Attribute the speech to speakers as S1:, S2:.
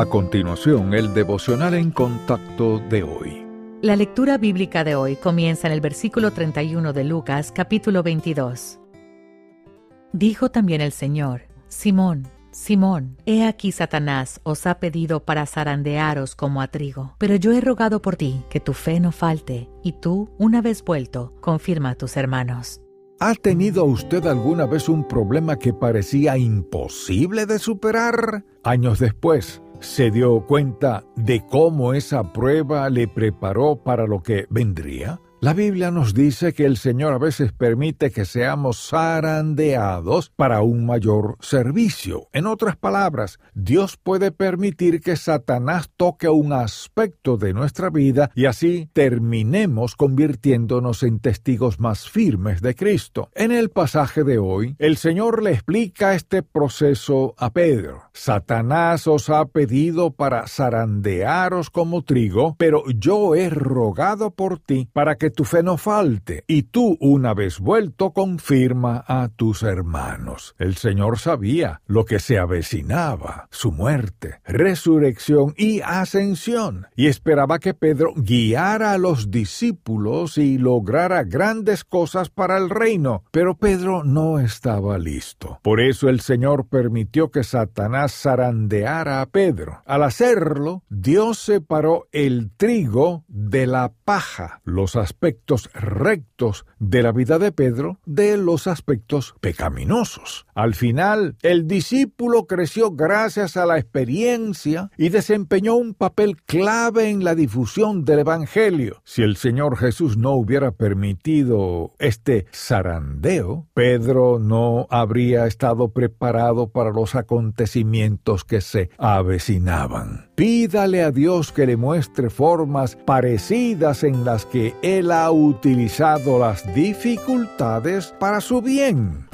S1: A continuación, el devocional en contacto de hoy.
S2: La lectura bíblica de hoy comienza en el versículo 31 de Lucas capítulo 22. Dijo también el Señor, Simón, Simón, he aquí Satanás os ha pedido para zarandearos como a trigo, pero yo he rogado por ti que tu fe no falte, y tú, una vez vuelto, confirma a tus hermanos.
S1: ¿Ha tenido usted alguna vez un problema que parecía imposible de superar? Años después, ¿se dio cuenta de cómo esa prueba le preparó para lo que vendría? La Biblia nos dice que el Señor a veces permite que seamos zarandeados para un mayor servicio. En otras palabras, Dios puede permitir que Satanás toque un aspecto de nuestra vida y así terminemos convirtiéndonos en testigos más firmes de Cristo. En el pasaje de hoy, el Señor le explica este proceso a Pedro. Satanás os ha pedido para zarandearos como trigo, pero yo he rogado por ti para que tu fe no falte, y tú, una vez vuelto, confirma a tus hermanos. El Señor sabía lo que se avecinaba, su muerte, resurrección y ascensión, y esperaba que Pedro guiara a los discípulos y lograra grandes cosas para el reino, pero Pedro no estaba listo. Por eso el Señor permitió que Satanás zarandeara a Pedro. Al hacerlo, Dios separó el trigo de la paja, los aspectos rectos de la vida de Pedro de los aspectos pecaminosos. Al final, el discípulo creció gracias a la experiencia y desempeñó un papel clave en la difusión del Evangelio. Si el Señor Jesús no hubiera permitido este zarandeo, Pedro no habría estado preparado para los acontecimientos que se avecinaban. Pídale a Dios que le muestre formas en las que Él ha utilizado las dificultades para su bien.